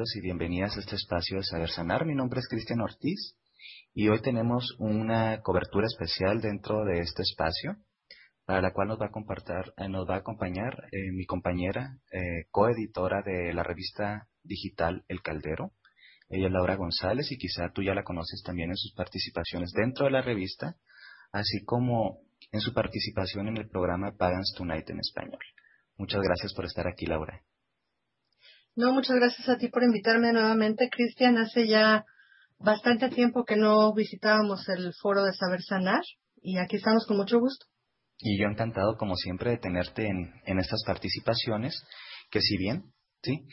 y bienvenidas a este espacio de Saber Sanar. Mi nombre es Cristian Ortiz y hoy tenemos una cobertura especial dentro de este espacio para la cual nos va a, compartir, eh, nos va a acompañar eh, mi compañera, eh, coeditora de la revista digital El Caldero. Ella es Laura González y quizá tú ya la conoces también en sus participaciones dentro de la revista, así como en su participación en el programa Pagans Tonight en español. Muchas gracias por estar aquí, Laura. No, muchas gracias a ti por invitarme nuevamente, Cristian. Hace ya bastante tiempo que no visitábamos el foro de Saber Sanar y aquí estamos con mucho gusto. Y yo encantado, como siempre, de tenerte en, en estas participaciones, que si bien, sí,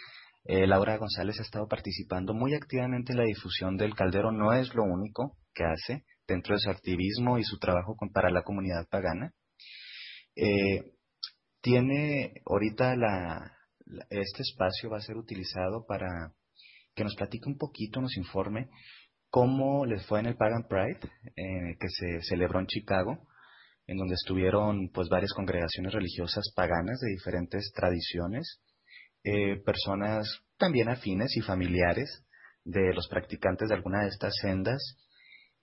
eh, Laura González ha estado participando muy activamente en la difusión del caldero, no es lo único que hace dentro de su activismo y su trabajo con, para la comunidad pagana. Eh, tiene ahorita la, este espacio va a ser utilizado para que nos platique un poquito, nos informe cómo les fue en el Pagan Pride eh, que se celebró en Chicago, en donde estuvieron pues varias congregaciones religiosas paganas de diferentes tradiciones, eh, personas también afines y familiares de los practicantes de alguna de estas sendas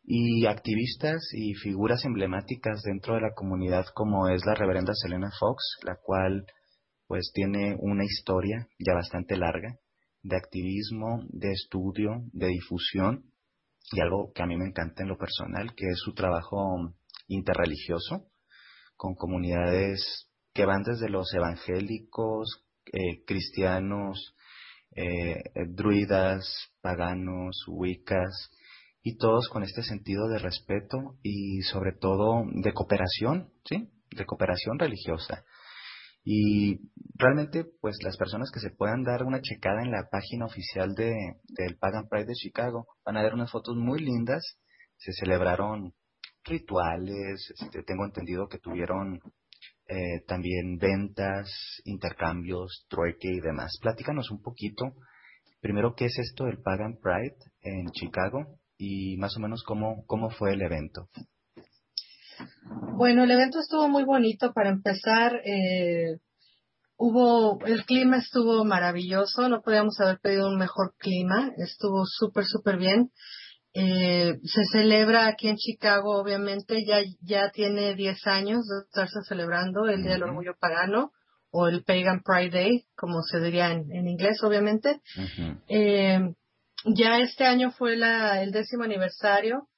y activistas y figuras emblemáticas dentro de la comunidad como es la reverenda Selena Fox, la cual pues tiene una historia ya bastante larga de activismo, de estudio, de difusión y algo que a mí me encanta en lo personal, que es su trabajo interreligioso con comunidades que van desde los evangélicos, eh, cristianos, eh, druidas, paganos, wiccas, y todos con este sentido de respeto y sobre todo de cooperación, ¿sí? De cooperación religiosa. Y realmente, pues las personas que se puedan dar una checada en la página oficial de, del Pagan Pride de Chicago van a ver unas fotos muy lindas. Se celebraron rituales, este, tengo entendido que tuvieron eh, también ventas, intercambios, trueque y demás. Platícanos un poquito, primero, qué es esto del Pagan Pride en Chicago y más o menos cómo, cómo fue el evento. Bueno, el evento estuvo muy bonito. Para empezar, eh, hubo, el clima estuvo maravilloso. No podíamos haber pedido un mejor clima. Estuvo súper, súper bien. Eh, se celebra aquí en Chicago, obviamente, ya, ya tiene 10 años de estarse celebrando el Día del Orgullo Pagano o el Pagan Pride Day, como se diría en, inglés, obviamente. eh, ya este año fue la, el décimo aniversario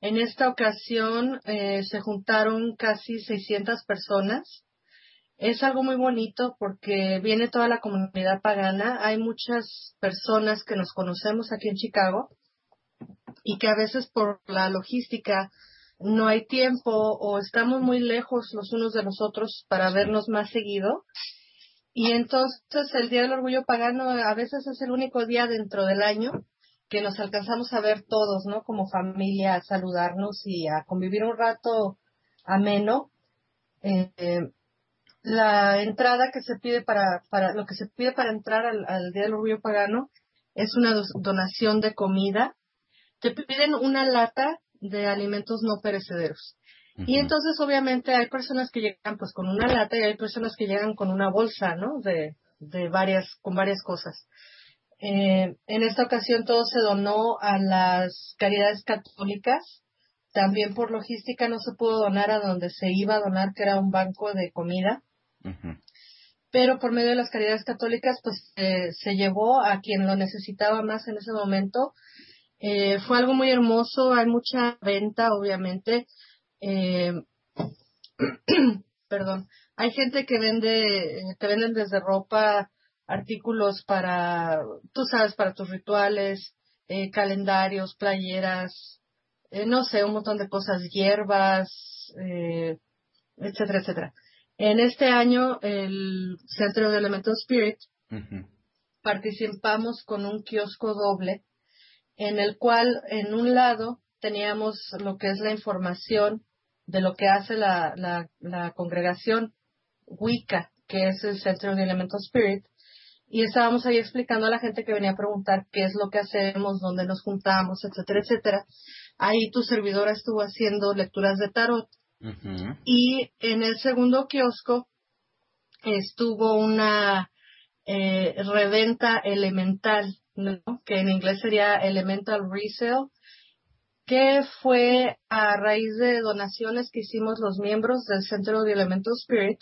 en esta ocasión eh, se juntaron casi 600 personas. Es algo muy bonito porque viene toda la comunidad pagana. Hay muchas personas que nos conocemos aquí en Chicago y que a veces por la logística no hay tiempo o estamos muy lejos los unos de los otros para vernos más seguido. Y entonces el Día del Orgullo Pagano a veces es el único día dentro del año que nos alcanzamos a ver todos, ¿no? Como familia, a saludarnos y a convivir un rato ameno. Eh, la entrada que se pide para, para lo que se pide para entrar al, Día del Orgullo Pagano es una donación de comida. Te piden una lata de alimentos no perecederos. Y entonces obviamente hay personas que llegan pues con una lata y hay personas que llegan con una bolsa, ¿no? De, de varias, con varias cosas. Eh, en esta ocasión todo se donó a las caridades católicas. También por logística no se pudo donar a donde se iba a donar, que era un banco de comida. Pero por medio de las caridades católicas, pues eh, se llevó a quien lo necesitaba más en ese momento. Eh, fue algo muy hermoso, hay mucha venta, obviamente. Eh, perdón, hay gente que vende, te venden desde ropa, artículos para, tú sabes, para tus rituales, calendarios, playeras, no sé, un montón de cosas, hierbas, etcétera, etcétera. En este año, el Centro de Elemental Spirit, participamos con un kiosco doble, en el cual en un lado teníamos lo que es la información de lo que hace la, la, congregación Wicca, que es el Centro de Elemental Spirit, y estábamos ahí explicando a la gente que venía a preguntar qué es lo que hacemos, dónde nos juntamos, etcétera, etcétera. Ahí tu servidora estuvo haciendo lecturas de tarot y en el segundo kiosco estuvo una eh, reventa elemental, que en inglés sería Elemental Resale, que fue a raíz de donaciones que hicimos los miembros del Centro de Elemental Spirit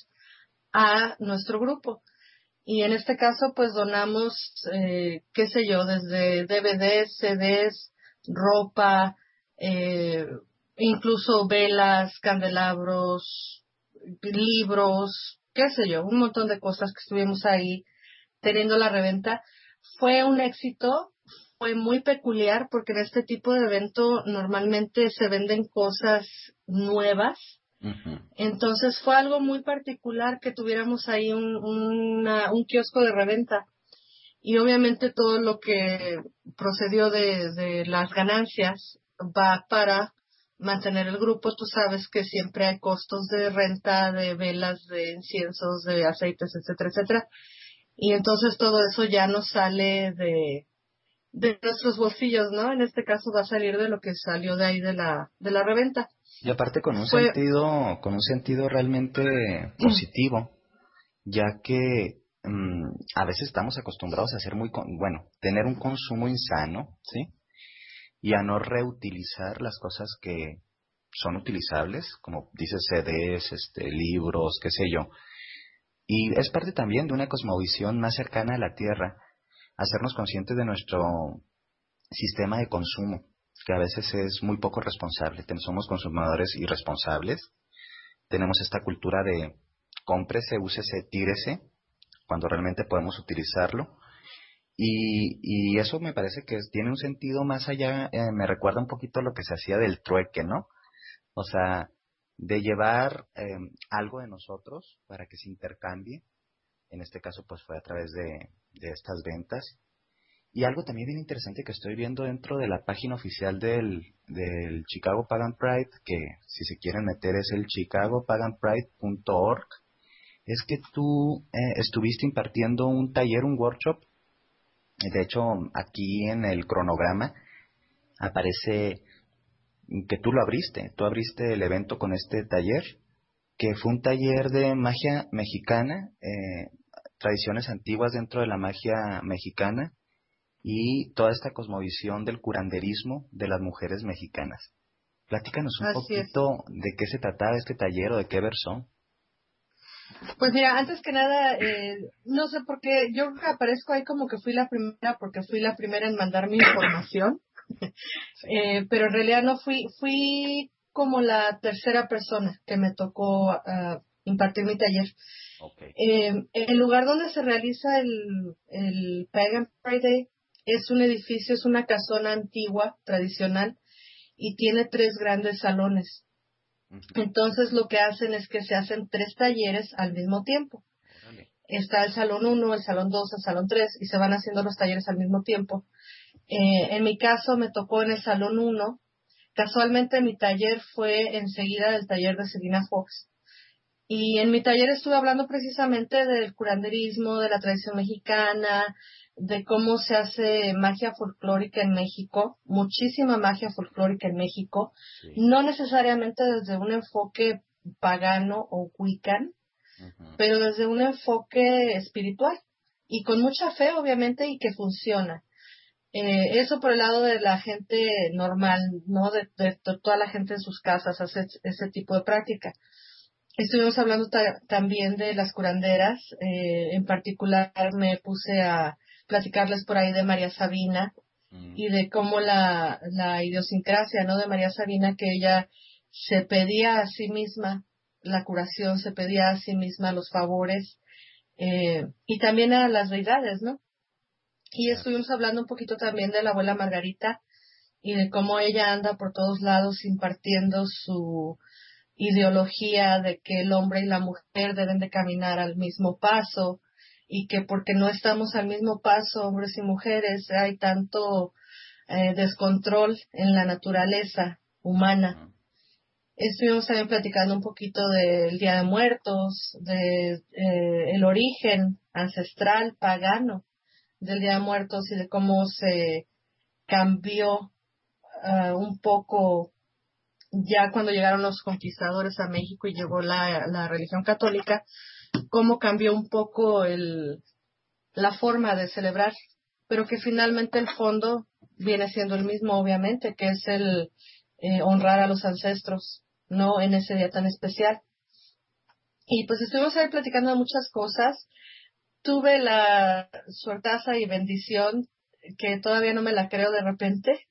a nuestro grupo. Y en este caso, pues donamos, eh, qué sé yo, desde DVDs, CDs, ropa, eh, incluso velas, candelabros, libros, qué sé yo, un montón de cosas que estuvimos ahí teniendo la reventa. Fue un éxito, fue muy peculiar porque en este tipo de evento normalmente se venden cosas nuevas. Entonces fue algo muy particular que tuviéramos ahí un, un kiosco de reventa. Y obviamente todo lo que procedió de, de las ganancias va para mantener el grupo, tú sabes que siempre hay costos de renta, de velas, de inciensos, de aceites, etcétera, etcétera. Y entonces todo eso ya no sale de, de nuestros bolsillos, ¿no? En este caso va a salir de lo que salió de ahí de la, de la reventa. Y aparte con un sentido, con un sentido realmente positivo, ya que mm, a veces estamos acostumbrados a ser muy, bueno, tener un consumo insano, ¿sí? y a no reutilizar las cosas que son utilizables, como dices CDs, este, libros, qué sé yo. Y es parte también de una cosmovisión más cercana a la Tierra, hacernos conscientes de nuestro sistema de consumo, que a veces es muy poco responsable. Somos consumidores irresponsables. Tenemos esta cultura de cómprese, úsese, tírese, cuando realmente podemos utilizarlo. Y, y eso me parece que tiene un sentido más allá, eh, me recuerda un poquito lo que se hacía del trueque, ¿no? O sea, de llevar em, algo de nosotros para que se intercambie. En este caso, pues fue a través de, de estas ventas. Y algo también bien interesante que estoy viendo dentro de la página oficial del, del Chicago Pagan Pride, que si se quieren meter es el chicagopaganpride.org, es que tú eh, estuviste impartiendo un taller, un workshop de hecho, aquí en el cronograma aparece que tú lo abriste, tú abriste el evento con este taller, que fue un taller de magia mexicana, eh, tradiciones antiguas dentro de la magia mexicana y toda esta cosmovisión del curanderismo de las mujeres mexicanas. Platícanos un poquito de qué se trataba este taller o de qué versó. Pues mira, antes que nada, eh, no sé por qué, yo aparezco ahí como que fui la primera porque fui la primera en mandar mi información, eh, pero en realidad no fui, fui como la tercera persona que me tocó uh, impartir mi taller. Eh, el lugar donde se realiza el, el Pagan Friday es un edificio, es una casona antigua, tradicional, y tiene tres grandes salones. Entonces lo que hacen es que se hacen tres talleres al mismo tiempo. Está el salón 1, el salón 2, el salón 3 y se van haciendo los talleres al mismo tiempo. Eh, en mi caso me tocó en el salón 1. Casualmente mi taller fue enseguida del taller de Selina Fox. Y en mi taller estuve hablando precisamente del curanderismo, de la tradición mexicana, de cómo se hace magia folclórica en México, muchísima magia folclórica en México, no necesariamente desde un enfoque pagano o wiccan, pero desde un enfoque espiritual y con mucha fe, obviamente, y que funciona. Eh, eso por el lado de la gente normal, ¿no? De, toda la gente en sus casas hace ese tipo de práctica. Estuvimos hablando también de las curanderas, eh, en particular me puse a platicarles por ahí de María Sabina mm. y de cómo la, la idiosincrasia, ¿no? De María Sabina, que ella se pedía a sí misma la curación, se pedía a sí misma los favores eh, y también a las deidades, ¿no? Y estuvimos hablando un poquito también de la abuela Margarita y de cómo ella anda por todos lados impartiendo su ideología de que el hombre y la mujer deben de caminar al mismo paso y que porque no estamos al mismo paso, hombres y mujeres, hay tanto eh, descontrol en la naturaleza humana. Estuvimos también platicando un poquito del Día de Muertos, de eh, el origen ancestral pagano del Día de Muertos y de cómo se cambió ah, un poco ya cuando llegaron los conquistadores a México y llegó la, religión católica, cómo cambió un poco el, la forma de celebrar, pero que finalmente el fondo viene siendo el mismo, obviamente, que es el eh, honrar a los ancestros, no en ese día tan especial. Y pues estuvimos ahí platicando muchas cosas. Tuve la suertaza y bendición, que todavía no me la creo de repente,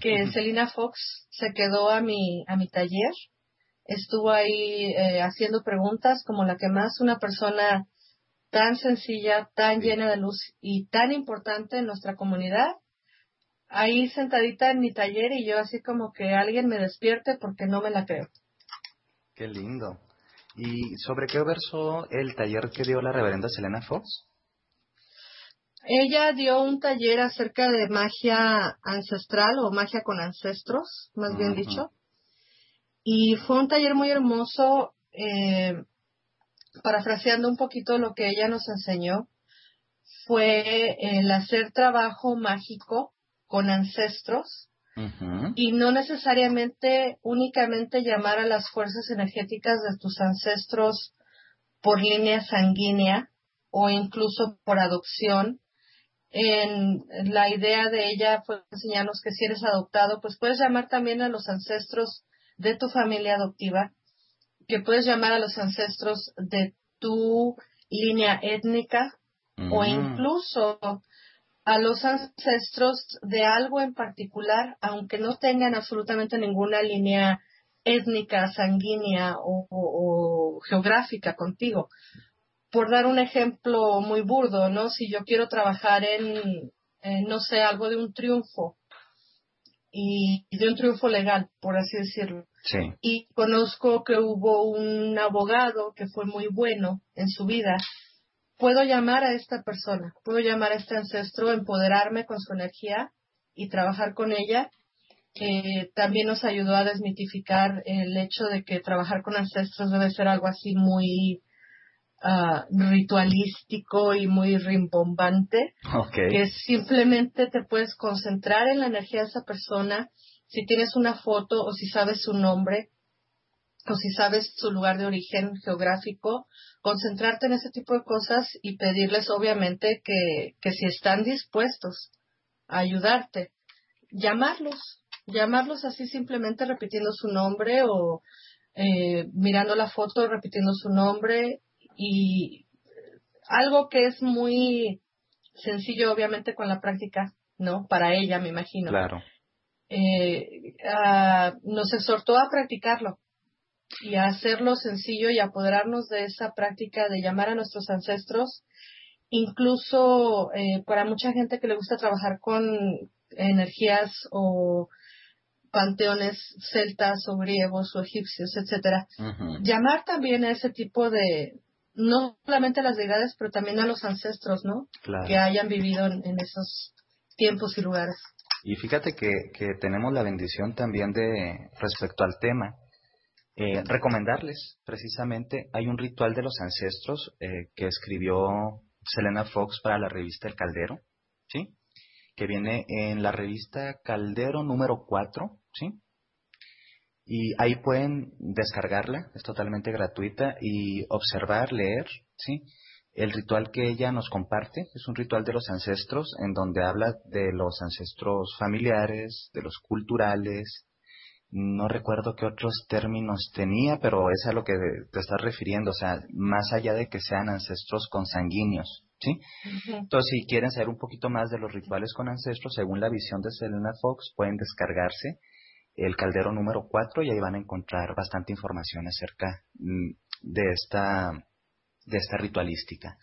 que Selina Fox se quedó a mi, a mi taller estuvo ahí eh, haciendo preguntas como la que más una persona tan sencilla, tan llena de luz y tan importante en nuestra comunidad, ahí sentadita en mi taller y yo así como que alguien me despierte porque no me la creo. Qué lindo. ¿Y sobre qué versó el taller que dio la reverenda Selena Fox? Ella dio un taller acerca de magia ancestral o magia con ancestros, más bien dicho. Y fue un taller muy hermoso, eh, parafraseando un poquito lo que ella nos enseñó, fue el hacer trabajo mágico con ancestros y no necesariamente únicamente llamar a las fuerzas energéticas de tus ancestros por línea sanguínea o incluso por adopción. En la idea de ella fue enseñarnos que si eres adoptado, pues puedes llamar también a los ancestros de tu familia adoptiva, que puedes llamar a los ancestros de tu línea étnica o mm. incluso a los ancestros de algo en particular, aunque no tengan absolutamente ninguna línea étnica, sanguínea o, geográfica contigo. Por dar un ejemplo muy burdo, ¿no? Si yo quiero trabajar en, en no sé, algo de un triunfo, y de un triunfo legal, por así decirlo. Sí. Y conozco que hubo un abogado que fue muy bueno en su vida. Puedo llamar a esta persona, puedo llamar a este ancestro, empoderarme con su energía y trabajar con ella. Eh, también nos ayudó a desmitificar el hecho de que trabajar con ancestros debe ser algo así muy Ah, ritualístico y muy rimbombante, que simplemente te puedes concentrar en la energía de esa persona, si tienes una foto o si sabes su nombre o si sabes su lugar de origen geográfico, concentrarte en ese tipo de cosas y pedirles obviamente que, que si están dispuestos a ayudarte, llamarlos, llamarlos así simplemente repitiendo su nombre o eh, mirando la foto repitiendo su nombre y algo que es muy sencillo, obviamente, con la práctica, ¿no? Para ella, me imagino. Claro. Eh, ah, nos exhortó a practicarlo y a hacerlo sencillo y apoderarnos de esa práctica de llamar a nuestros ancestros, incluso eh, para mucha gente que le gusta trabajar con energías o panteones celtas o griegos o egipcios, etcétera. Llamar también a ese tipo de, no solamente a las deidades, pero también a los ancestros, ¿no? Que hayan vivido en, esos tiempos y lugares. Y fíjate que, que tenemos la bendición también de, respecto al tema, eh, recomendarles, precisamente, hay un ritual de los ancestros eh, que escribió Selena Fox para la revista El Caldero, ¿sí? Que viene en la revista Caldero número 4, ¿sí? Y ahí pueden descargarla, es totalmente gratuita, y observar, leer, ¿sí? El ritual que ella nos comparte es un ritual de los ancestros en donde habla de los ancestros familiares, de los culturales, no recuerdo qué otros términos tenía, pero es a lo que te estás refiriendo, o sea, más allá de que sean ancestros consanguíneos, ¿sí? Entonces, si quieren saber un poquito más de los rituales con ancestros, según la visión de Selena Fox, pueden descargarse el caldero número 4 y ahí van a encontrar bastante información acerca mm, de esta, de esta ritualística.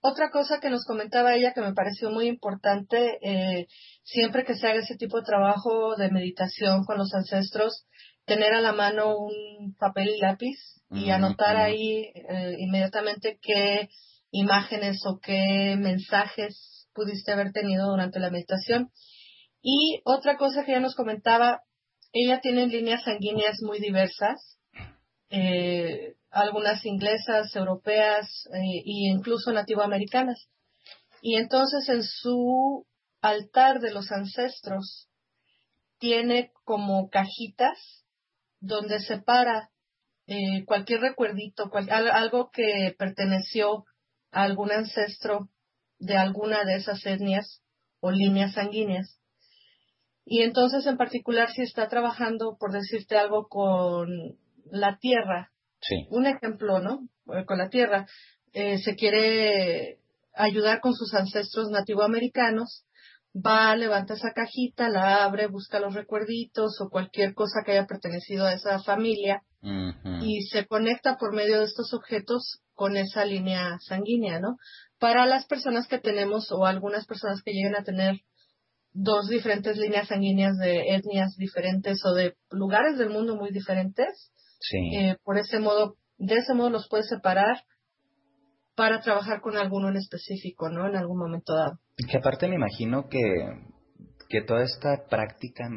Otra cosa que nos comentaba ella que me pareció muy importante, eh, siempre que se haga ese tipo de trabajo de meditación con los ancestros, tener a la mano un papel y lápiz y anotar ahí eh, inmediatamente qué imágenes o qué mensajes pudiste haber tenido durante la meditación. Y otra cosa que ella nos comentaba, ella tiene líneas sanguíneas muy diversas. Eh, algunas inglesas, europeas e incluso nativoamericanas. Y entonces en su altar de los ancestros tiene como cajitas donde separa eh, cualquier recuerdito, algo que perteneció a algún ancestro de alguna de esas etnias o líneas sanguíneas. Y entonces en particular si está trabajando, por decirte algo, con la tierra, un ejemplo, ¿no? Eh, con la tierra. Eh, se quiere ayudar con sus ancestros nativoamericanos, va, levanta esa cajita, la abre, busca los recuerditos o cualquier cosa que haya pertenecido a esa familia y se conecta por medio de estos objetos con esa línea sanguínea, ¿no? Para las personas que tenemos o algunas personas que lleguen a tener dos diferentes líneas sanguíneas de etnias diferentes o de lugares del mundo muy diferentes, eh, por ese modo, de ese modo los puedes separar para trabajar con alguno en específico, ¿no? En algún momento dado. Que aparte me imagino que, que toda esta práctica,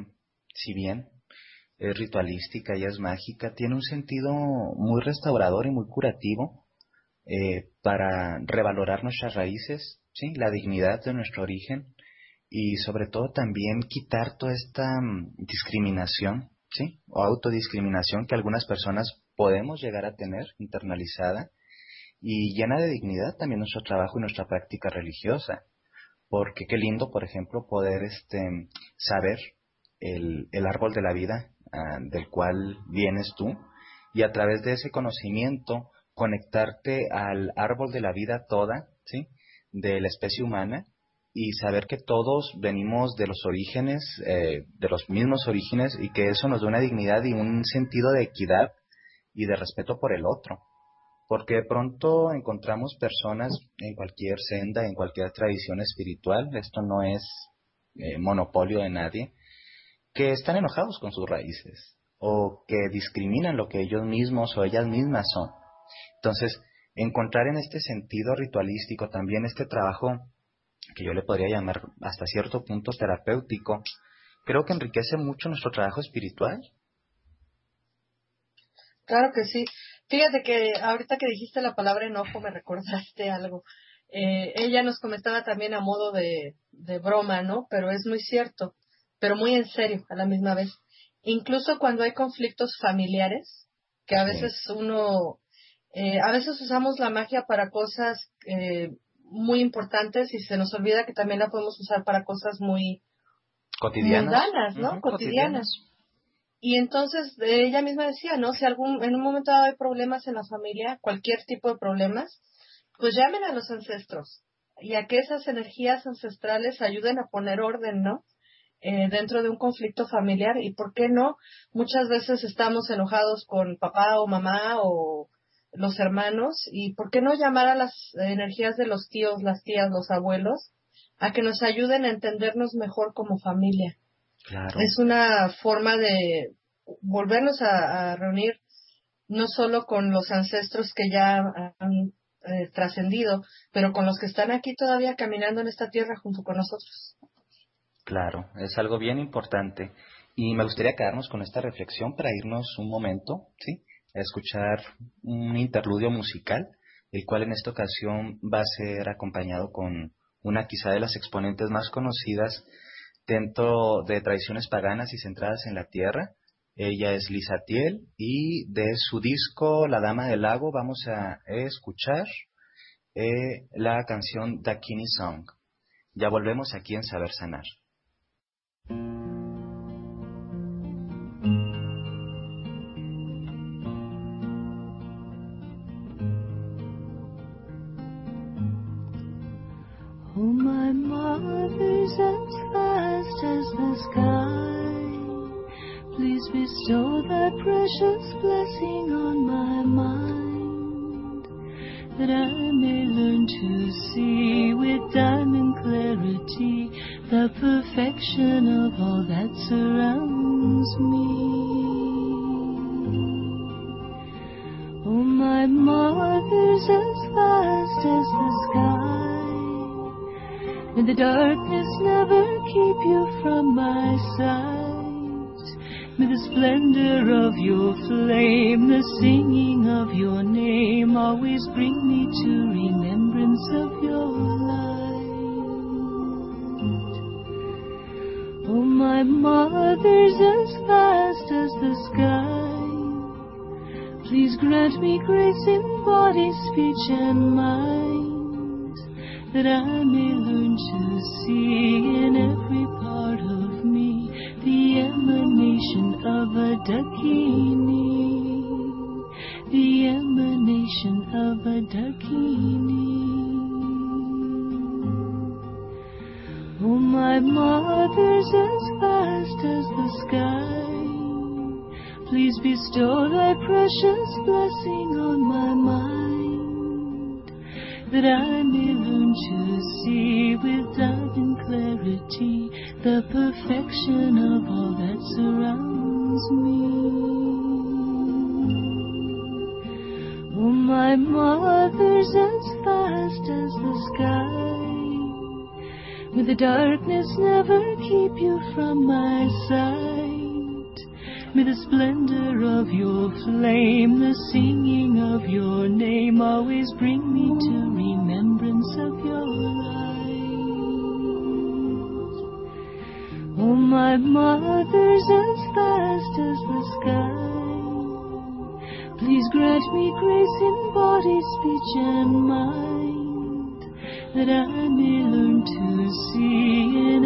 si bien es ritualística y es mágica, tiene un sentido muy restaurador y muy curativo eh, para revalorar nuestras raíces, ¿sí? la dignidad de nuestro origen y sobre todo también quitar toda esta mm, discriminación ¿sí? o autodiscriminación que algunas personas podemos llegar a tener internalizada y llena de dignidad también nuestro trabajo y nuestra práctica religiosa. Porque qué lindo, por ejemplo, poder este, saber el, el árbol de la vida ah, del cual vienes tú y a través de ese conocimiento conectarte al árbol de la vida toda, ¿sí? de la especie humana y saber que todos venimos de los orígenes, eh, de los mismos orígenes y que eso nos da una dignidad y un sentido de equidad y de respeto por el otro. Porque de pronto encontramos personas en cualquier senda, en cualquier tradición espiritual, esto no es eh, monopolio de nadie, que están enojados con sus raíces o que discriminan lo que ellos mismos o ellas mismas son. Entonces, encontrar en este sentido ritualístico también este trabajo que yo le podría llamar hasta cierto punto terapéutico, creo que enriquece mucho nuestro trabajo espiritual. Claro que sí. Fíjate que ahorita que dijiste la palabra enojo me recordaste algo. Eh, ella nos comentaba también a modo de, de broma, ¿no? Pero es muy cierto, pero muy en serio a la misma vez. Incluso cuando hay conflictos familiares, que a veces uno, eh, a veces usamos la magia para cosas eh, muy importantes y se nos olvida que también la podemos usar para cosas muy cotidianas, ¿no? cotidianas. Y entonces ella misma decía, ¿no? Si algún en un momento dado hay problemas en la familia, cualquier tipo de problemas, pues llamen a los ancestros y a que esas energías ancestrales ayuden a poner orden, ¿no? Eh, dentro de un conflicto familiar y por qué no muchas veces estamos enojados con papá o mamá o los hermanos y por qué no llamar a las energías de los tíos, las tías, los abuelos a que nos ayuden a entendernos mejor como familia. Claro. Es una forma de volvernos a, reunir no solo con los ancestros que ya han eh, trascendido, pero con los que están aquí todavía caminando en esta tierra junto con nosotros. Claro, es algo bien importante. Y me gustaría quedarnos con esta reflexión para irnos un momento, ¿sí? A escuchar un interludio musical, el cual en esta ocasión va a ser acompañado con una quizá de las exponentes más conocidas dentro de tradiciones paganas y centradas en la tierra. Ella es Lisa Tiel y de su disco La Dama del Lago vamos a escuchar eh, la canción Dakini Song. Ya volvemos aquí en Saber Sanar. As fast as the sky. Please bestow that precious blessing on my mind, that I may learn to see with diamond clarity the perfection of all that surrounds me. Oh, my mother's as vast as the sky. The darkness never keep you from my sight. May the splendor of your flame, the singing of your name, always bring me to remembrance of your light. Oh, my mother's as vast as the sky. Please grant me grace in body, speech, and mind that I may learn to see in every part of me the emanation of a Dakini, the emanation of a Dakini. Oh, my mother's as vast as the sky. Please bestow thy precious blessing on my mind that I may learn to see with diamond clarity the perfection of all that surrounds me. Oh, my mother's as vast as the sky. May the darkness never keep you from my sight. May the splendor of your flame, the singing of your name, always bring me to remembrance of your light. Oh, my mother's as vast as the sky. Please grant me grace in body, speech, and mind, that I may learn to see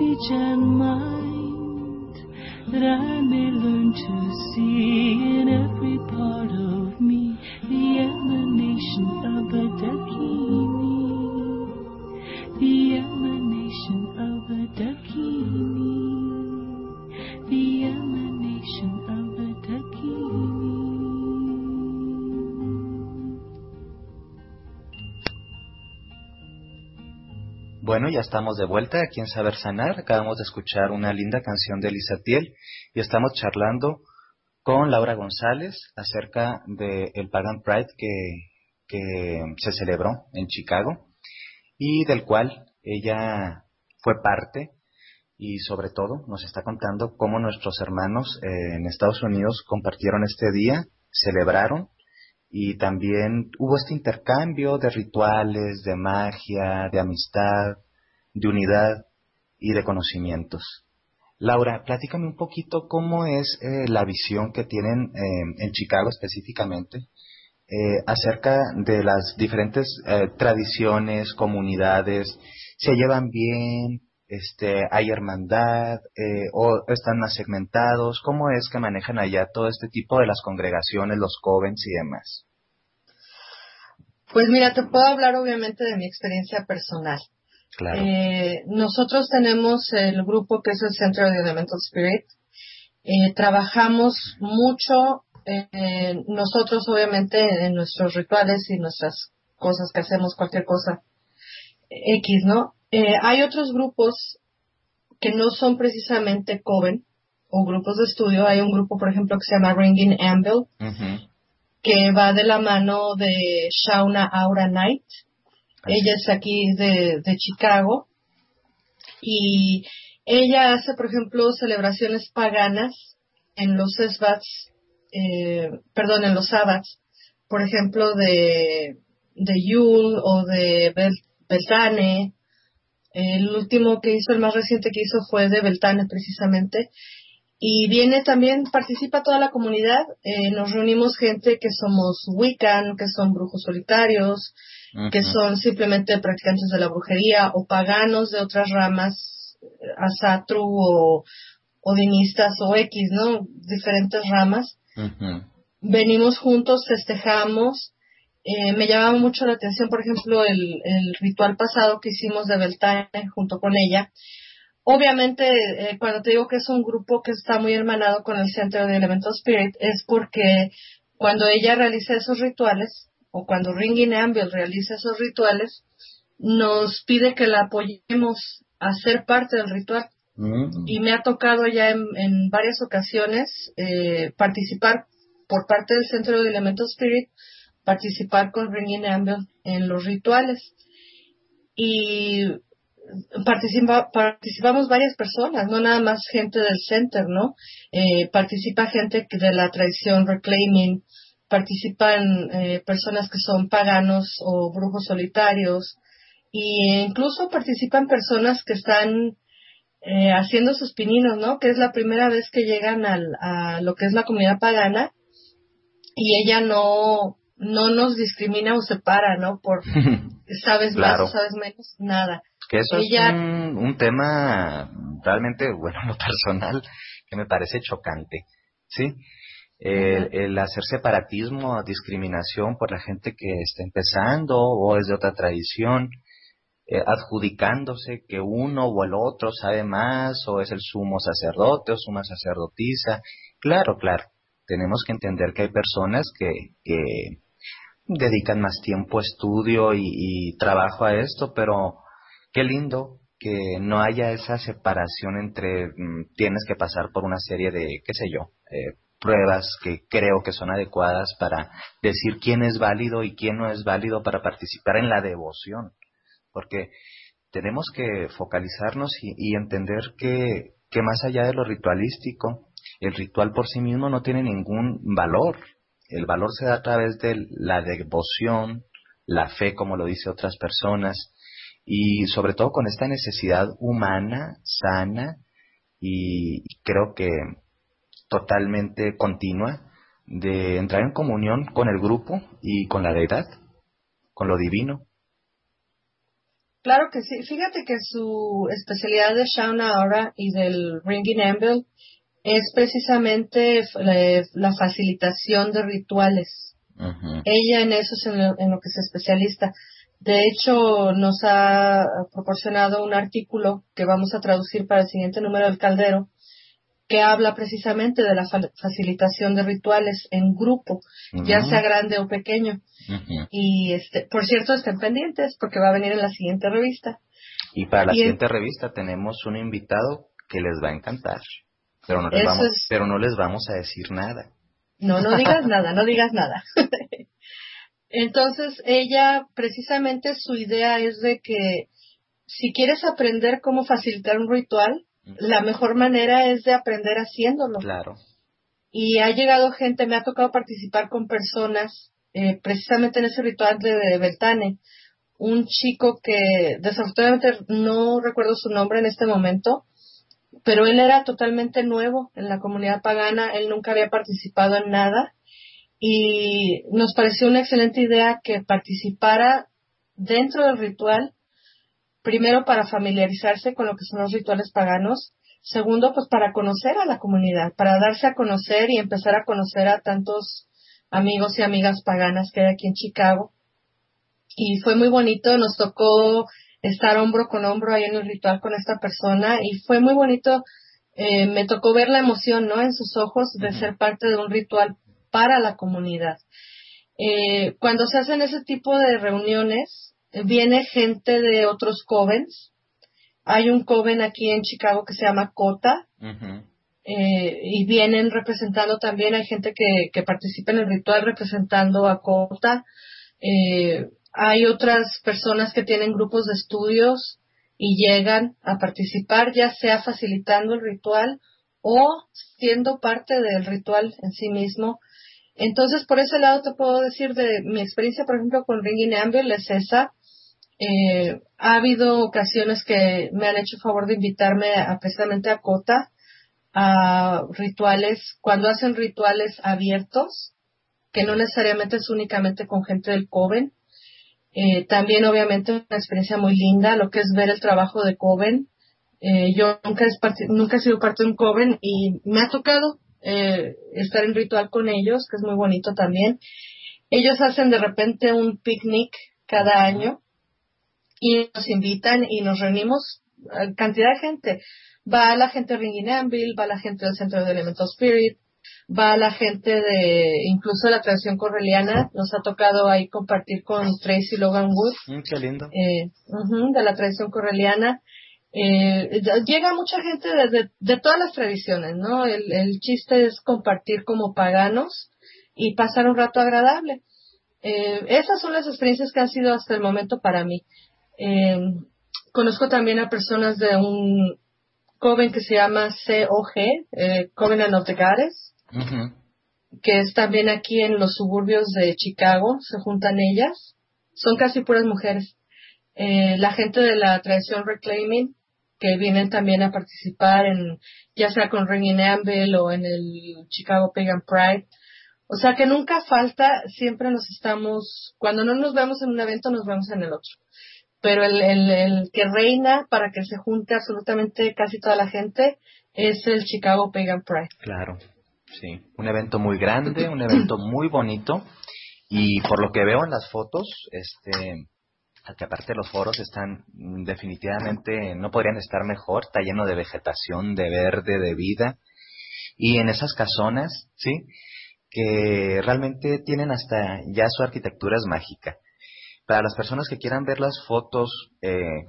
speech, and mind, that I may learn to see ya estamos de vuelta aquí en Saber Sanar. Acabamos de escuchar una linda canción de Lisa Tiel y estamos charlando con Laura González acerca del Pagan Pride que, que se celebró en Chicago y del cual ella fue parte y sobre todo nos está contando cómo nuestros hermanos eh, en Estados Unidos compartieron este día, celebraron y también hubo este intercambio de rituales, de magia, de amistad, de unidad y de conocimientos. Laura, platícame un poquito cómo es eh, la visión que tienen eh, en Chicago específicamente eh, acerca de las diferentes tradiciones, comunidades, se llevan bien, este, hay hermandad o están más segmentados, cómo es que manejan allá todo este tipo de las congregaciones, los covens y demás. Pues mira, te puedo hablar obviamente de mi experiencia personal. Eh, nosotros tenemos el grupo que es el Centro de Elemental Spirit. Eh, trabajamos mucho eh, nosotros, obviamente, en nuestros rituales y nuestras cosas que hacemos, cualquier cosa X, ¿no? hay otros grupos que no son precisamente Coven o grupos de estudio. Hay un grupo, por ejemplo, que se llama Ringing Anvil, que va de la mano de Shauna Aura Knight ella es aquí de, de Chicago y ella hace, por ejemplo, celebraciones paganas en los esbats, eh, perdón, en los sabbats, por ejemplo, de, de Yule o de Beltane. El último que hizo, el más reciente que hizo fue de Beltane precisamente. Y viene también, participa toda la comunidad. Eh, nos reunimos gente que somos Wiccan, que son brujos solitarios, que son simplemente practicantes de la brujería o paganos de otras ramas, eh, asatru o odinistas o X, ¿no? Diferentes ramas. Venimos juntos, festejamos. Eh, me llamaba mucho la atención, por ejemplo, el, el ritual pasado que hicimos de Beltane junto con ella. Obviamente, eh, cuando te digo que es un grupo que está muy hermanado con el Centro de Elemental Spirit, es porque cuando ella realiza esos rituales, o cuando Ringing Anvil realiza esos rituales, nos pide que la apoyemos a ser parte del ritual. Mm. Y me ha tocado ya en, varias ocasiones eh, participar por parte del Centro de Elementos Spirit, participar con Ringing Anvil en los rituales. Y participamos varias personas, no nada más gente del center, ¿no? Eh, participa gente de la tradición Reclaiming, participan eh, personas que son paganos o brujos solitarios e incluso participan personas que están eh, haciendo sus pininos, ¿no? Que es la primera vez que llegan al, a lo que es la comunidad pagana y ella no no nos discrimina o separa, ¿no? Por sabes más o sabes menos, nada. Que eso es un, un, tema realmente, bueno, personal, que me parece chocante, ¿sí? El, hacer separatismo, discriminación por la gente que está empezando o es de otra tradición, eh, adjudicándose que uno o el otro sabe más o es el sumo sacerdote o suma sacerdotisa. Claro, claro, tenemos que entender que hay personas que, que dedican más tiempo, estudio y, y trabajo a esto, pero qué lindo que no haya esa separación entre mm, tienes que pasar por una serie de, qué sé yo, eh, pruebas que creo que son adecuadas para decir quién es válido y quién no es válido para participar en la devoción. Porque tenemos que focalizarnos y, entender que, que más allá de lo ritualístico, el ritual por sí mismo no tiene ningún valor. El valor se da a través de la devoción, la fe, como lo dice otras personas, y sobre todo con esta necesidad humana, sana, y creo que totalmente continua de entrar en comunión con el grupo y con la deidad, con lo divino. Claro que sí. Fíjate que su especialidad de Shauna ahora y del Ringing Anvil es precisamente la, facilitación de rituales. Ella en eso es en lo, en lo, que es especialista. De hecho, nos ha proporcionado un artículo que vamos a traducir para el siguiente número del Caldero, que habla precisamente de la facilitación de rituales en grupo, ya sea grande o pequeño. Y este, por cierto, estén pendientes porque va a venir en la siguiente revista. Y para la siguiente revista tenemos un invitado que les va a encantar, pero no les, vamos, pero no les vamos a decir nada. No, no digas nada, no digas nada. Entonces, ella, precisamente su idea es de que si quieres aprender cómo facilitar un ritual, la mejor manera es de aprender haciéndolo. Claro. Y ha llegado gente, me ha tocado participar con personas eh, precisamente en ese ritual de Beltane, un chico que desafortunadamente no recuerdo su nombre en este momento, pero él era totalmente nuevo en la comunidad pagana, él nunca había participado en nada y nos pareció una excelente idea que participara dentro del ritual, primero para familiarizarse con lo que son los rituales paganos, segundo pues para conocer a la comunidad, para darse a conocer y empezar a conocer a tantos amigos y amigas paganas que hay aquí en Chicago. Y fue muy bonito, nos tocó estar hombro con hombro ahí en el ritual con esta persona y fue muy bonito. Eh, me tocó ver la emoción, ¿no? En sus ojos de ser parte de un ritual para la comunidad. Eh, cuando se hacen ese tipo de reuniones, viene gente de otros covens. Hay un coven aquí en Chicago que se llama Cota, eh, y vienen representando también, hay gente que, que participa en el ritual representando a Cota. Eh, hay otras personas que tienen grupos de estudios y llegan a participar, ya sea facilitando el ritual o siendo parte del ritual en sí mismo. Entonces, por ese lado te puedo decir de mi experiencia, por ejemplo, con Ringing Amber, es esa. Eh, ha habido ocasiones que me han hecho favor de invitarme a, precisamente a Cota a rituales, cuando hacen rituales abiertos, que no necesariamente es únicamente con gente del Coven. Eh, también, obviamente, una experiencia muy linda, lo que es ver el trabajo de Coven. Eh, yo nunca, nunca he sido parte de un Coven y me ha tocado eh, estar en ritual con ellos, que es muy bonito también. Ellos hacen de repente un picnic cada año y nos invitan y nos reunimos cantidad de gente. Va la gente de Ringing Anvil, va la gente del Centro de Elemental Spirit, va la gente de incluso de la tradición correliana. Nos ha tocado ahí compartir con Tracy Logan Wood. Mm, qué lindo. Eh, de la tradición correliana. Eh, llega mucha gente de, de, todas las tradiciones, ¿no? El, el, chiste es compartir como paganos y pasar un rato agradable. Eh, esas son las experiencias que han sido hasta el momento para mí. Eh, conozco también a personas de un Coven que se llama COG, eh, Covenant of the Goddess, que es también aquí en los suburbios de Chicago, se juntan ellas, son casi puras mujeres. Eh, la gente de la tradición Reclaiming, que vienen también a participar en, ya sea con Ring in Amble o en el Chicago Pagan Pride. O sea que nunca falta, siempre nos estamos, cuando no nos vemos en un evento, nos vemos en el otro pero el, el, el, que reina para que se junte absolutamente casi toda la gente es el Chicago Pagan Pride. Claro, sí, un evento muy grande, un evento muy bonito. Y por lo que veo en las fotos, este, que aparte los foros están definitivamente, no podrían estar mejor, está lleno de vegetación, de verde, de vida. Y en esas casonas, sí, que realmente tienen hasta ya su arquitectura es mágica para las personas que quieran ver las fotos eh,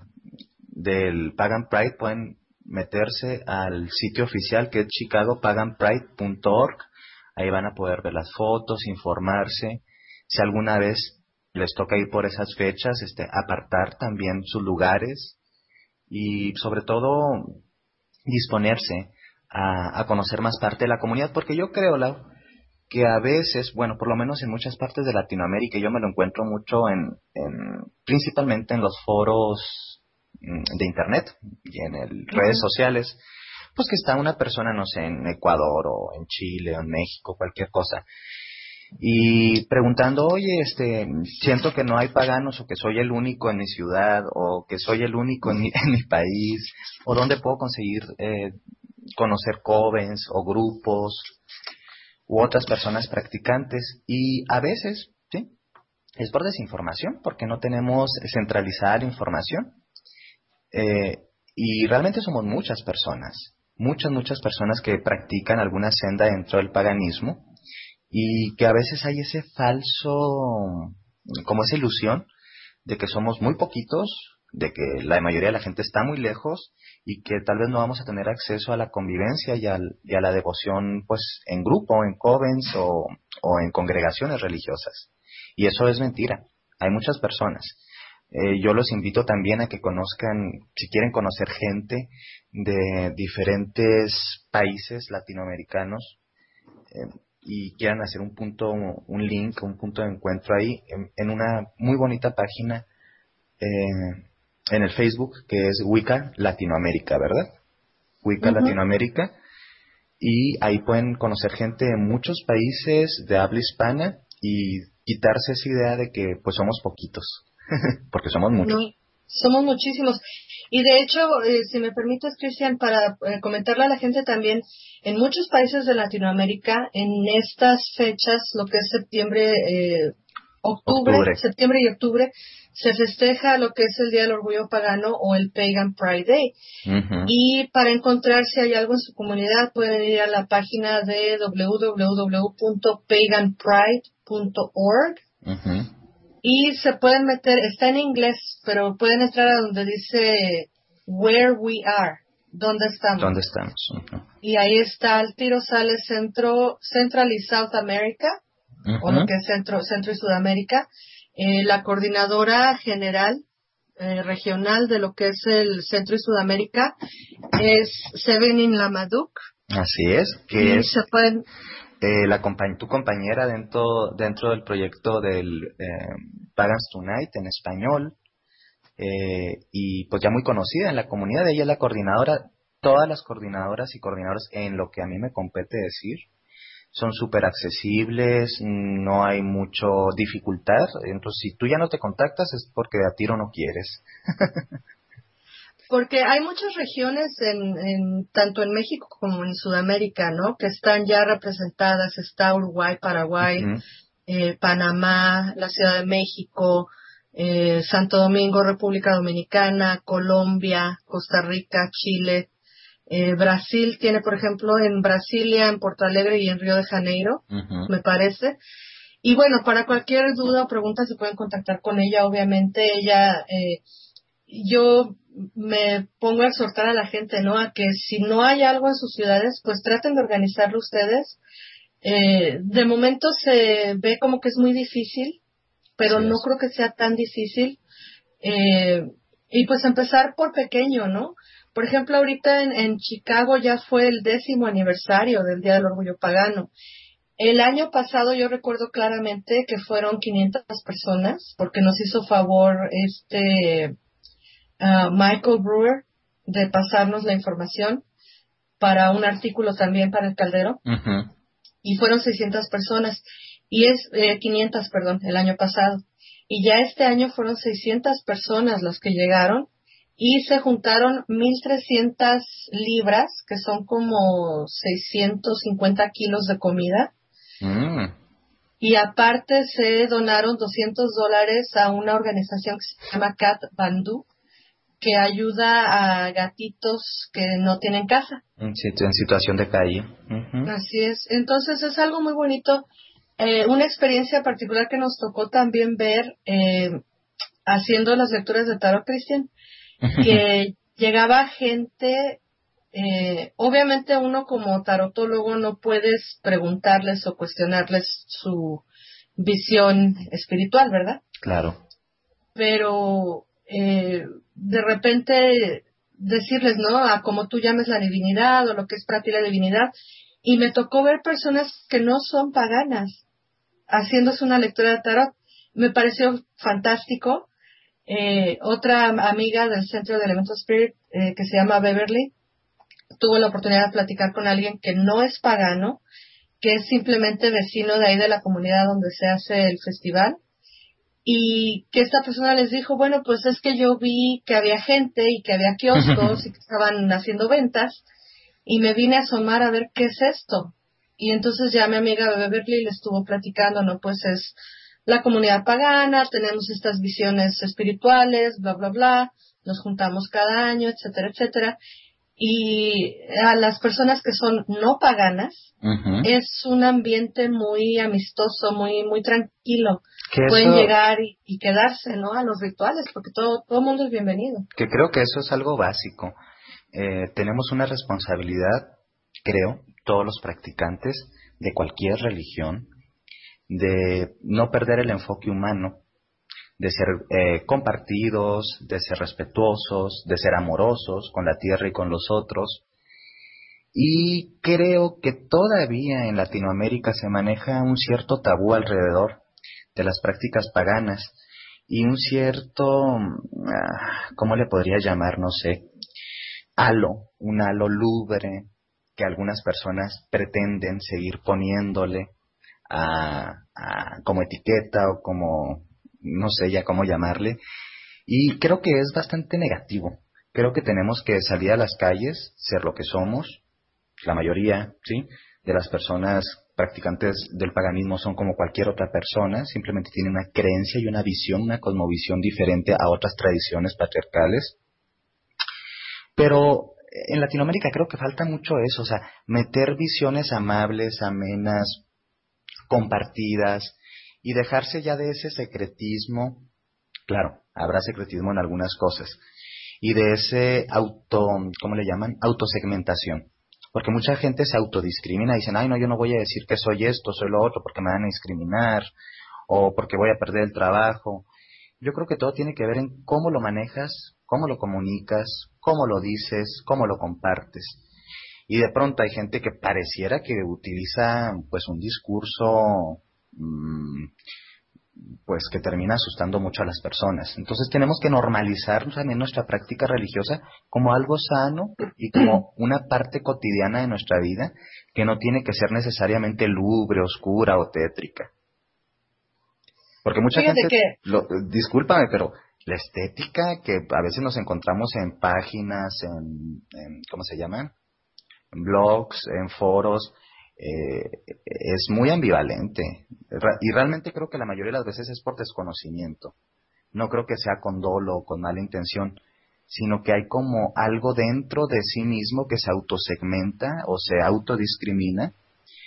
del Pagan Pride, pueden meterse al sitio oficial que es chicagopaganpride.org. Ahí van a poder ver las fotos, informarse. Si alguna vez les toca ir por esas fechas, este, apartar también sus lugares y sobre todo disponerse a, conocer más parte de la comunidad, porque yo creo, Lau, que a veces, bueno, por lo menos en muchas partes de Latinoamérica, yo me lo encuentro mucho en, principalmente en los foros mm, de internet y en el, redes sociales, pues que está una persona, no sé, en Ecuador o en Chile o en México, cualquier cosa, y preguntando, oye, este, siento que no hay paganos o que soy el único en mi ciudad o que soy el único en mi, en mi país o dónde puedo conseguir eh, conocer covens o grupos u otras personas practicantes y a veces, ¿sí? Es por desinformación, porque no tenemos centralizada la información. Eh, y realmente somos muchas personas, muchas, muchas personas que practican alguna senda dentro del paganismo y que a veces hay ese falso, como esa ilusión de que somos muy poquitos, de que la mayoría de la gente está muy lejos y que tal vez no vamos a tener acceso a la convivencia y, a la devoción pues en grupo, en covens o, en congregaciones religiosas. Y eso es mentira. Hay muchas personas. Eh, yo los invito también a que conozcan, si quieren conocer gente de diferentes países latinoamericanos, eh, y quieran hacer un punto, un link, un punto de encuentro ahí, en, una muy bonita página eh, en el Facebook que es Wicca Latinoamérica, ¿verdad? Wicca Latinoamérica. Y ahí pueden conocer gente de muchos países de habla hispana y quitarse esa idea de que pues somos poquitos, porque somos muchos. somos muchísimos. Y de hecho, eh, si me permites, Cristian, para eh, comentarle a la gente también, en muchos países de Latinoamérica, en estas fechas, lo que es septiembre, eh, octubre, septiembre y octubre, se festeja lo que es el Día del Orgullo Pagano o el Pagan Pride Day. Y para encontrar si hay algo en su comunidad, pueden ir a la página de www.paganpride.org. Y se pueden meter, está en inglés, pero pueden entrar a donde dice Where We Are, ¿dónde estamos? ¿Dónde estamos? Y ahí está, el tiro sale Centro, Central y South America, o lo que es Centro, Centro y Sudamérica. Eh, la coordinadora general eh, regional de lo que es el Centro y Sudamérica es Sevenin Lamaduk. Así es, que es se pueden... Eh, la tu compañera dentro, dentro del proyecto del Pagans Tonight en español y pues ya muy conocida en la comunidad, ella es la coordinadora, todas las coordinadoras y coordinadores en lo que a mí me compete decir son súper accesibles, no hay mucho dificultad. Entonces, si tú ya no te contactas es porque a tiro no quieres. porque hay muchas regiones, en, tanto en México como en Sudamérica, ¿no? Que están ya representadas. Está Uruguay, Paraguay, eh, Panamá, la Ciudad de México, eh, Santo Domingo, República Dominicana, Colombia, Costa Rica, Chile, eh, Brasil tiene, por ejemplo, en Brasilia, en Porto Alegre y en Río de Janeiro, me parece. Y bueno, para cualquier duda o pregunta se pueden contactar con ella, obviamente. Ella, eh, yo me pongo a exhortar a la gente, ¿no? A que si no hay algo en sus ciudades, pues traten de organizarlo ustedes. Eh, de momento se ve como que es muy difícil, pero no creo que sea tan difícil. y pues empezar por pequeño, ¿no? Por ejemplo, ahorita en, Chicago ya fue el décimo aniversario del Día del Orgullo Pagano. El año pasado yo recuerdo claramente que fueron 500 personas, porque nos hizo favor este ah, Michael Brewer de pasarnos la información para un artículo también para el Caldero. Y fueron 600 personas. Y es eh, 500, perdón, el año pasado. Y ya este año fueron 600 personas las que llegaron y se juntaron 1.300 libras, que son como 650 kilos de comida. Mm. Y aparte se donaron 200 dólares a una organización que se llama Cat Bandu, que ayuda a gatitos que no tienen casa. En situación de calle. Así es. Entonces es algo muy bonito. Eh, una experiencia particular que nos tocó también ver eh, haciendo las lecturas de Tarot Cristian que llegaba gente, eh, obviamente uno como tarotólogo no puedes preguntarles o cuestionarles su visión espiritual, ¿verdad? Claro. Pero eh, de repente decirles, ¿no? A como tú llames la divinidad o lo que es para ti la divinidad. Y me tocó ver personas que no son paganas haciéndose una lectura de tarot. Me pareció fantástico eh, otra amiga del Centro de Elementos Spirit, eh, que se llama Beverly, tuvo la oportunidad de platicar con alguien que no es pagano, que es simplemente vecino de ahí de la comunidad donde se hace el festival, y que esta persona les dijo, bueno, pues es que yo vi que había gente y que había kioscos y que estaban haciendo ventas, y me vine a asomar a ver qué es esto. Y entonces ya mi amiga Beverly le estuvo platicando, no, pues es la comunidad pagana, tenemos estas visiones espirituales, bla, bla, bla, nos juntamos cada año, etcétera, etcétera. Y a las personas que son no paganas, es un ambiente muy amistoso, muy, muy tranquilo. Pueden llegar y, quedarse, ¿no? A los rituales, porque todo, todo mundo es bienvenido. Que creo que eso es algo básico. Eh, tenemos una responsabilidad, creo, todos los practicantes de cualquier religión, de no perder el enfoque humano, de ser eh, compartidos, de ser respetuosos, de ser amorosos con la tierra y con los otros. Y creo que todavía en Latinoamérica se maneja un cierto tabú alrededor de las prácticas paganas y un cierto, ah, ¿cómo le podría llamar? No sé, halo, un halo lubre que algunas personas pretenden seguir poniéndole como etiqueta o como, no sé ya cómo llamarle. Y creo que es bastante negativo. Creo que tenemos que salir a las calles, ser lo que somos, la mayoría, ¿sí? De las personas practicantes del paganismo son como cualquier otra persona, simplemente tienen una creencia y una visión, una cosmovisión diferente a otras tradiciones patriarcales. Pero en Latinoamérica creo que falta mucho eso, o sea, meter visiones amables, amenas, compartidas y dejarse ya de ese secretismo. Claro, habrá secretismo en algunas cosas. Y de ese auto, ¿cómo le llaman? Autosegmentación. Porque mucha gente se autodiscrimina y dicen, ay, no, yo no voy a decir que soy esto, soy lo otro, porque me van a discriminar, o porque voy a perder el trabajo. Yo creo que todo tiene que ver en cómo lo manejas, cómo lo comunicas, cómo lo dices, cómo lo compartes. Y de pronto hay gente que pareciera que utiliza pues un discurso mm, pues que termina asustando mucho a las personas. Entonces tenemos que normalizar también nuestra práctica religiosa como algo sano y como una parte cotidiana de nuestra vida que no tiene que ser necesariamente lubre, oscura o tétrica. Porque mucha gente, lo, discúlpame, pero la estética que a veces nos encontramos en páginas, en, en ¿cómo se llaman? Blogs, en foros, eh, es muy ambivalente. Y realmente creo que la mayoría de las veces es por desconocimiento. No creo que sea con dolo o con mala intención, sino que hay como algo dentro de sí mismo que se autosegmenta o se autodiscrimina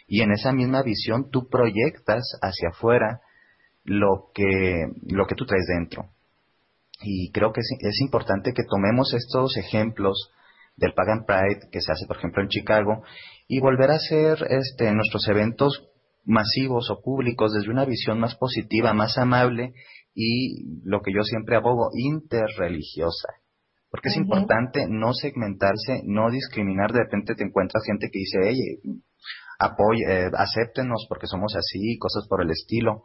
y en esa misma visión tú proyectas hacia afuera lo que, lo que tú traes dentro. Y creo que es importante que tomemos estos ejemplos del Pagan Pride que se hace, por ejemplo, en Chicago, y volver a hacer este, nuestros eventos masivos o públicos desde una visión más positiva, más amable y lo que yo siempre abogo, interreligiosa. Porque es importante no segmentarse, no discriminar. De repente te encuentras gente que dice, hey, apoy eh, acéptenos porque somos así, cosas por el estilo.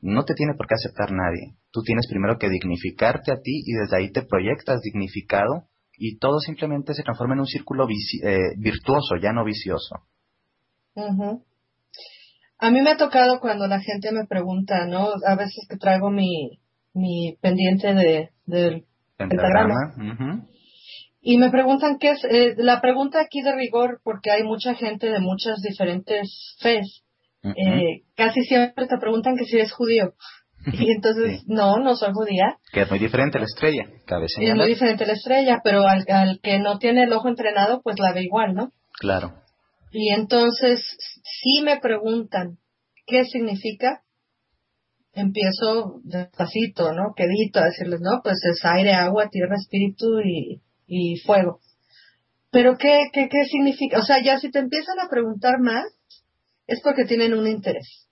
No te tiene por qué aceptar nadie. Tú tienes primero que dignificarte a ti y desde ahí te proyectas dignificado y todo simplemente se transforma en un círculo eh, virtuoso, ya no vicioso. A mí me ha tocado cuando la gente me pregunta, ¿no? A veces que traigo mi, mi pendiente de, del pentagrama. Y me preguntan qué es, eh, la pregunta aquí de rigor, porque hay mucha gente de muchas diferentes fes, eh, casi siempre te preguntan que si eres judío. Y entonces, no, no soy judía. Que es muy diferente la estrella, cabe Es muy diferente la estrella, pero al, al, que no tiene el ojo entrenado, pues la ve igual, ¿no? Claro. Y entonces, si me preguntan qué significa, empiezo despacito, ¿no? Quedito a decirles, no, pues es aire, agua, tierra, espíritu y, y fuego. Pero ¿qué, qué, ¿qué significa? O sea, ya si te empiezan a preguntar más, es porque tienen un interés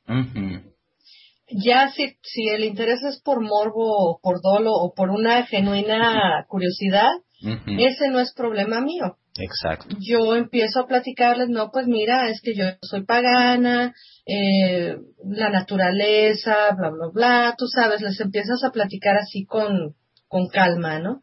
ya si, si el interés es por morbo o por dolo o por una genuina curiosidad, ese no es problema mío. Exacto. Yo empiezo a platicarles, no, pues mira, es que yo soy pagana, eh, la naturaleza, bla, bla, bla, tú sabes, les empiezas a platicar así con, con calma, ¿no?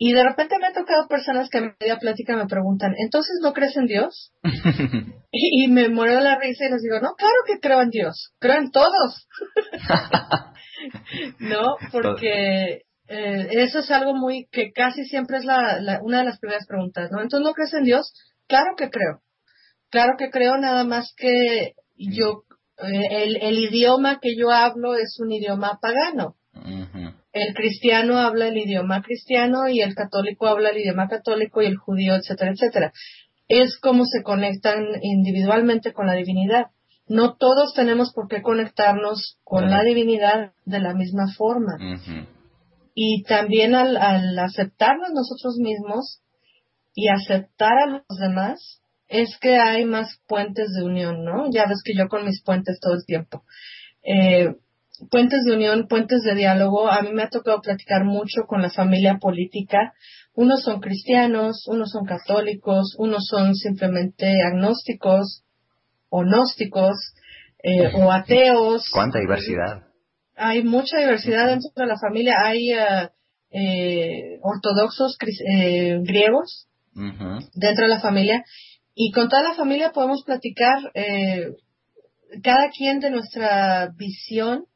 Y de repente me ha tocado personas que a media plática me preguntan, ¿entonces no crees en Dios? y, me muero de la risa y les digo, no, claro que creo en Dios, creo en todos. no, porque eh, eso es algo muy que casi siempre es la, una de las primeras preguntas, ¿no? Entonces no crees en Dios, claro que creo, claro que creo, nada más que yo, eh, el, el idioma que yo hablo es un idioma pagano el cristiano habla el idioma cristiano y el católico habla el idioma católico y el judío, etcétera, etcétera. Es como se conectan individualmente con la divinidad. No todos tenemos por qué conectarnos con la divinidad de la misma forma. Y también al, al aceptarnos nosotros mismos y aceptar a los demás, es que hay más puentes de unión, ¿no? Ya ves que yo con mis puentes todo el tiempo. Eh, puentes de unión, puentes de diálogo. A mí me ha tocado platicar mucho con la familia política. Unos son cristianos, unos son católicos, unos son simplemente agnósticos o gnósticos eh, o ateos. ¿Cuánta diversidad? Hay mucha diversidad dentro de la familia. Hay eh, eh, ortodoxos griegos dentro de la familia. Y con toda la familia podemos platicar cada quien de nuestra visión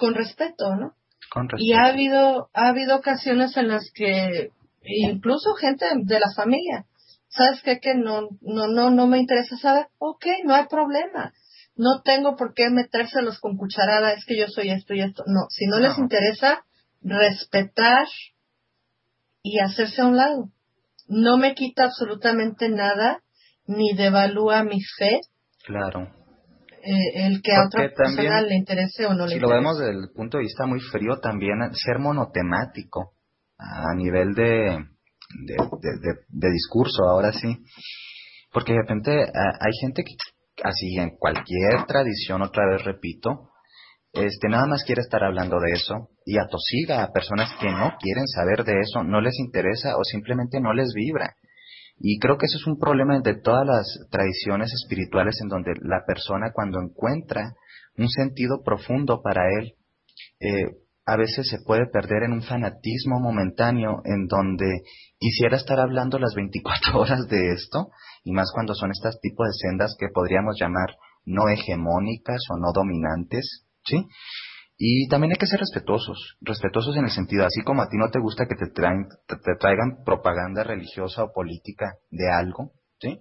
con respeto, ¿no? Con respeto. Y ha habido, ha habido ocasiones en las que incluso gente de la familia, ¿sabes qué? Que no, no, no, no me interesa saber, ok, no hay problema. No tengo por qué metérselos con cucharada, es que yo soy esto y esto. No, si no, les interesa, respetar y hacerse a un lado. No me quita absolutamente nada, ni devalúa mi fe. Claro. Eh, el que a otra persona le interese o no le interese. Si lo vemos desde el punto de vista muy frío, también ser monotemático a nivel de, de, discurso, ahora sí. Porque de repente hay gente que, así en cualquier tradición, otra vez repito, este nada más quiere estar hablando de eso y atosiga a personas que no quieren saber de eso, no les interesa o simplemente no les vibra. Y creo que eso es un problema de todas las tradiciones espirituales en donde la persona cuando encuentra un sentido profundo para él, eh, a veces se puede perder en un fanatismo momentáneo en donde quisiera estar hablando las 24 horas de esto, y más cuando son estas tipos de sendas que podríamos llamar no hegemónicas o no dominantes, ¿sí? Y también hay que ser respetuosos, respetuosos en el sentido, así como a ti no te gusta que te, traen, te, traigan propaganda religiosa o política de algo, ¿sí?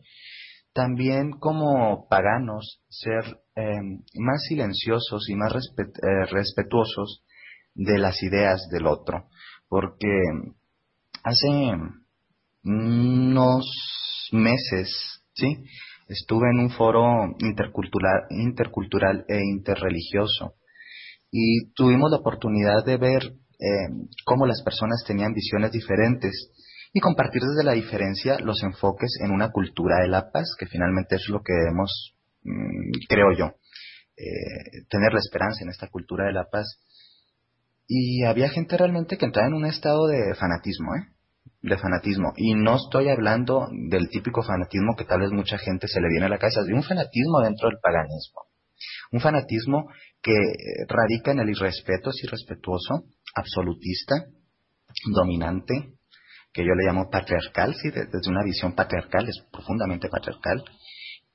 También como paganos, ser em, más silenciosos y más eh, respetuosos de las ideas del otro, porque hace unos meses, ¿sí? Estuve en un foro intercultural, intercultural e interreligioso y tuvimos la oportunidad de ver eh, cómo las personas tenían visiones diferentes y compartir desde la diferencia los enfoques en una cultura de la paz, que finalmente es lo que debemos, mm, creo yo, eh, tener la esperanza en esta cultura de la paz. Y había gente realmente que entraba en un estado de fanatismo, ¿eh? De fanatismo. Y no estoy hablando del típico fanatismo que tal vez mucha gente se le viene a la cabeza, de un fanatismo dentro del paganismo. Un fanatismo que radica en el irrespeto, es irrespetuoso, absolutista, dominante, que yo le llamo patriarcal, sí, desde una visión patriarcal, es profundamente patriarcal.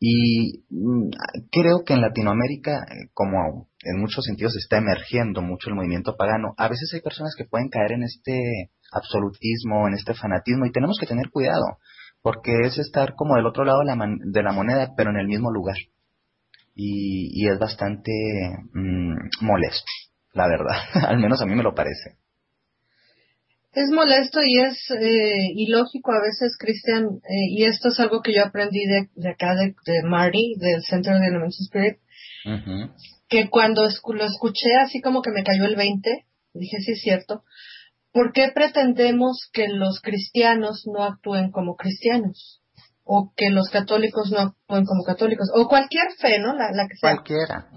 Y mm, creo que en Latinoamérica, como en muchos sentidos está emergiendo mucho el movimiento pagano, a veces hay personas que pueden caer en este absolutismo, en este fanatismo, y tenemos que tener cuidado, porque es estar como del otro lado de la, de la moneda, pero en el mismo lugar y, es bastante mm, molesto, la verdad. Al menos a mí me lo parece. Es molesto y es eh, ilógico a veces, Cristian, eh, y esto es algo que yo aprendí de, acá, de, Marty, del Centro de Elementos Spirit, que cuando lo escuché así como que me cayó el 20, dije, sí es cierto, ¿por qué pretendemos que los cristianos no actúen como cristianos? O que los católicos no actúen como católicos, o cualquier fe, ¿no? La, que sea. Cualquiera.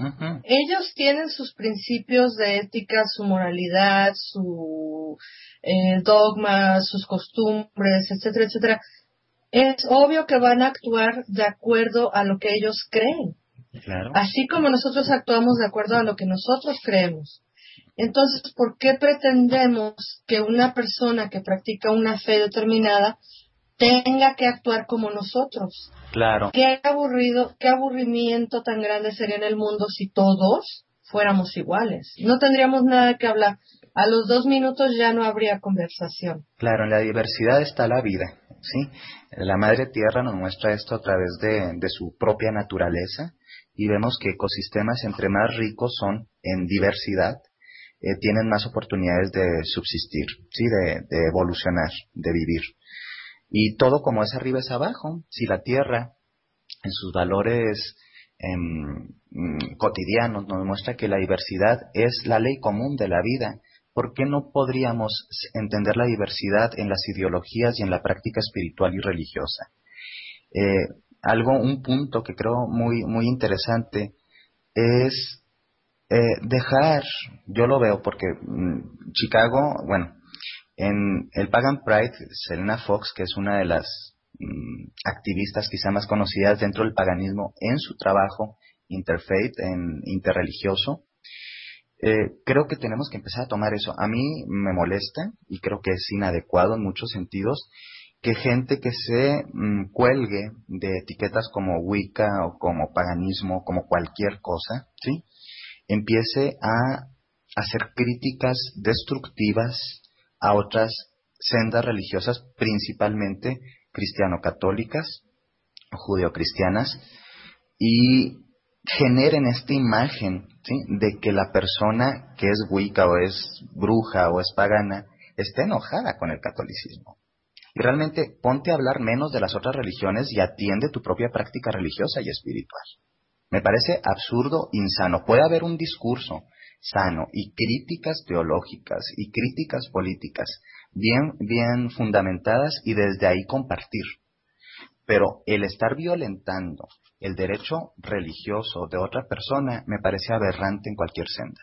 Ellos tienen sus principios de ética, su moralidad, su eh, dogma, sus costumbres, etcétera, etcétera. Es obvio que van a actuar de acuerdo a lo que ellos creen. Claro. Así como nosotros actuamos de acuerdo a lo que nosotros creemos. Entonces, ¿por qué pretendemos que una persona que practica una fe determinada tenga que actuar como nosotros. Claro. Qué aburrido, qué aburrimiento tan grande sería en el mundo si todos fuéramos iguales. No tendríamos nada que hablar. A los dos minutos ya no habría conversación. Claro, en la diversidad está la vida, ¿sí? La Madre Tierra nos muestra esto a través de, de su propia naturaleza y vemos que ecosistemas entre más ricos son en diversidad, eh, tienen más oportunidades de subsistir, ¿sí? De, de evolucionar, de vivir. Y todo como es arriba es abajo. Si la Tierra, en sus valores em, mm, cotidianos, nos muestra que la diversidad es la ley común de la vida, ¿por qué no podríamos entender la diversidad en las ideologías y en la práctica espiritual y religiosa? Eh, algo, un punto que creo muy, muy interesante es eh, dejar, yo lo veo porque mm, Chicago, bueno, en el Pagan Pride, Selena Fox, que es una de las mm, activistas quizá más conocidas dentro del paganismo en su trabajo interfaith, en interreligioso, eh, creo que tenemos que empezar a tomar eso. A mí me molesta y creo que es inadecuado en muchos sentidos que gente que se mm, cuelgue de etiquetas como Wicca o como paganismo, como cualquier cosa, ¿sí? empiece a hacer críticas destructivas a otras sendas religiosas, principalmente cristiano-católicas, judeocristianas, y generen esta imagen de que la persona que es wicca o es bruja o es pagana está enojada con el catolicismo. Y realmente ponte a hablar menos de las otras religiones y atiende tu propia práctica religiosa y espiritual. Me parece absurdo, insano. Puede haber un discurso sano y críticas teológicas y críticas políticas bien, bien fundamentadas y desde ahí compartir. Pero el estar violentando el derecho religioso de otra persona me parece aberrante en cualquier senda.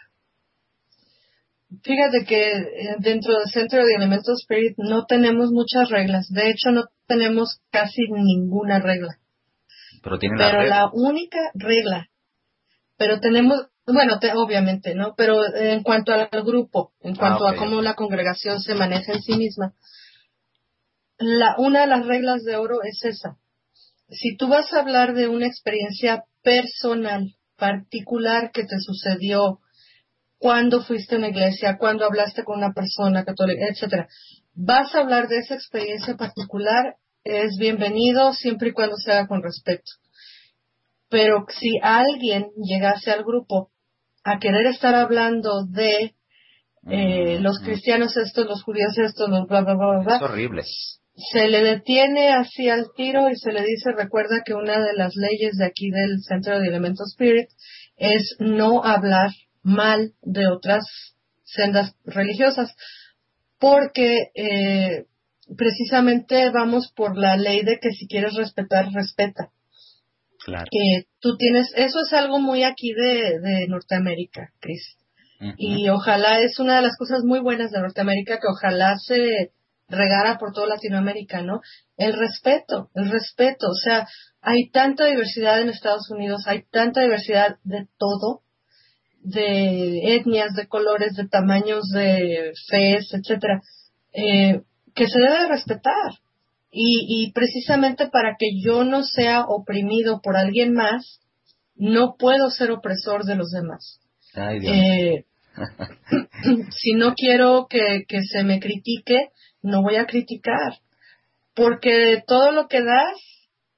Fíjate que eh, dentro del Centro de Elementos Spirit no tenemos muchas reglas. De hecho, no tenemos casi ninguna regla. Pero tiene la, única regla. Pero tenemos, bueno, obviamente, ¿no? Pero en cuanto al grupo, en ah, cuanto a cómo la congregación se maneja en sí misma, la, una de las reglas de oro es esa si tú vas a hablar de una experiencia personal, particular que te sucedió, cuando fuiste a una iglesia, cuando hablaste con una persona católica, etcétera, vas a hablar de esa experiencia particular, es bienvenido siempre y cuando se haga con respeto. Pero si alguien llegase al grupo a querer estar hablando de eh, los cristianos estos, los judíos estos, los bla, bla, bla, bla. Es horrible se le detiene así al tiro y se le dice, recuerda que una de las leyes de aquí del Centro de Elementos Spirit es no hablar mal de otras sendas religiosas, porque eh, precisamente vamos por la ley de que si quieres respetar, respeta. Claro. Que tú tienes, eso es algo muy aquí de, de Norteamérica, Chris. Y ojalá es una de las cosas muy buenas de Norteamérica que ojalá se regara por todo Latinoamérica, ¿no? El respeto, el respeto, o sea, hay tanta diversidad en Estados Unidos, hay tanta diversidad de todo, de etnias, de colores, de tamaños, de fees, etcétera, eh, que se debe respetar. Y, y precisamente para que yo no sea oprimido por alguien más, no puedo ser opresor de los demás. eh, si no quiero que, que se me critique, no voy a criticar, porque todo lo que das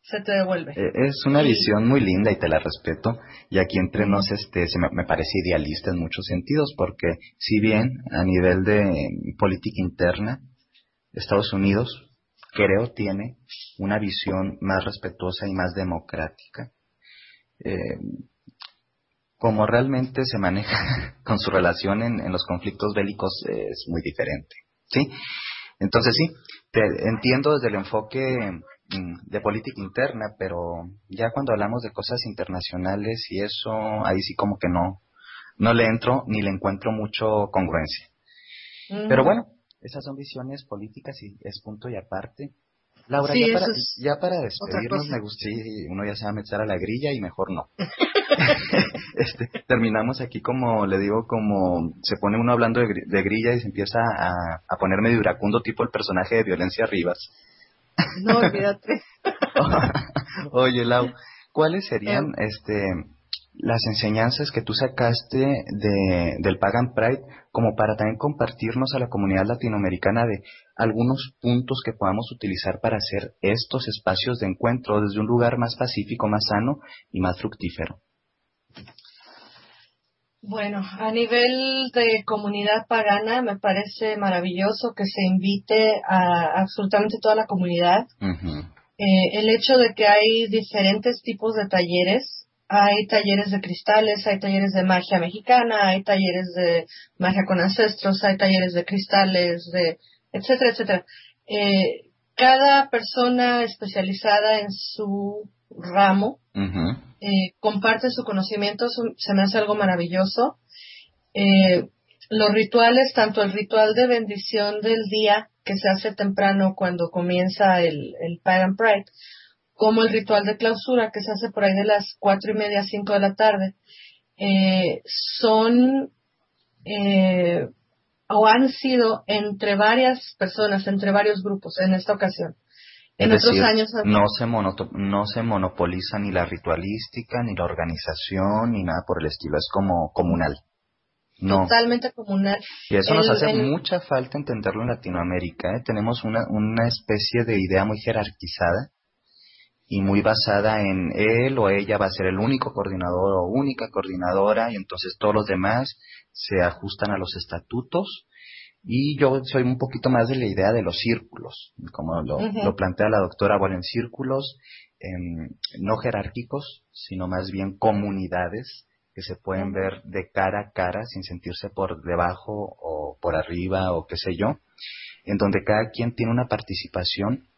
se te devuelve. Eh, es una visión muy linda y te la respeto. Y aquí entre nos este, se me, parece idealista en muchos sentidos, porque si bien a nivel de política interna, Estados Unidos creo tiene una visión más respetuosa y más democrática. Eh, como realmente se maneja con su relación en, en los conflictos bélicos es muy diferente. ¿sí? Entonces sí, te entiendo desde el enfoque mm, de política interna, pero ya cuando hablamos de cosas internacionales y eso, ahí sí como que no, no le entro ni le encuentro mucho congruencia. Pero bueno, esas son visiones políticas y es punto y aparte. Laura, ya, para, ya para despedirnos, me gusta, uno ya se va a meter a la grilla y mejor no. este, terminamos aquí como, le digo, como se pone uno hablando de, grilla y se empieza a, a poner medio iracundo tipo el personaje de Violencia Rivas. No, olvídate. Oye, Lau, ¿cuáles serían em. este las enseñanzas que tú sacaste de, del Pagan Pride como para también compartirnos a la comunidad latinoamericana de algunos puntos que podamos utilizar para hacer estos espacios de encuentro desde un lugar más pacífico, más sano y más fructífero? Bueno, a nivel de comunidad pagana me parece maravilloso que se invite a absolutamente toda la comunidad. Eh, el hecho de que hay diferentes tipos de talleres, hay talleres de cristales, hay talleres de magia mexicana, hay talleres de magia con ancestros, hay talleres de cristales, de etcétera, etcétera. Eh, cada persona especializada en su ramo eh, comparte su conocimiento, se me hace algo maravilloso. Eh, los rituales, tanto el ritual de bendición del día que se hace temprano cuando comienza el, el Pagan Pride, como el ritual de clausura que se hace por ahí de las cuatro y media, cinco de la tarde, eh, son eh, o han sido entre varias personas, entre varios grupos en esta ocasión. En otros años no se, no se monopoliza ni la ritualística, ni la organización, ni nada por el estilo. Es como comunal. No. Totalmente comunal. Y eso nos hace mucha falta entenderlo en Latinoamérica. ¿eh? Tenemos una, una especie de idea muy jerarquizada y muy basada en él o ella va a ser el único coordinador o única coordinadora y entonces todos los demás se ajustan a los estatutos. Y yo soy un poquito más de la idea de los círculos, como lo, plantea la doctora, bueno, en círculos no jerárquicos, sino más bien comunidades que se pueden ver de cara a cara sin sentirse por debajo o por arriba o qué sé yo, en donde cada quien tiene una participación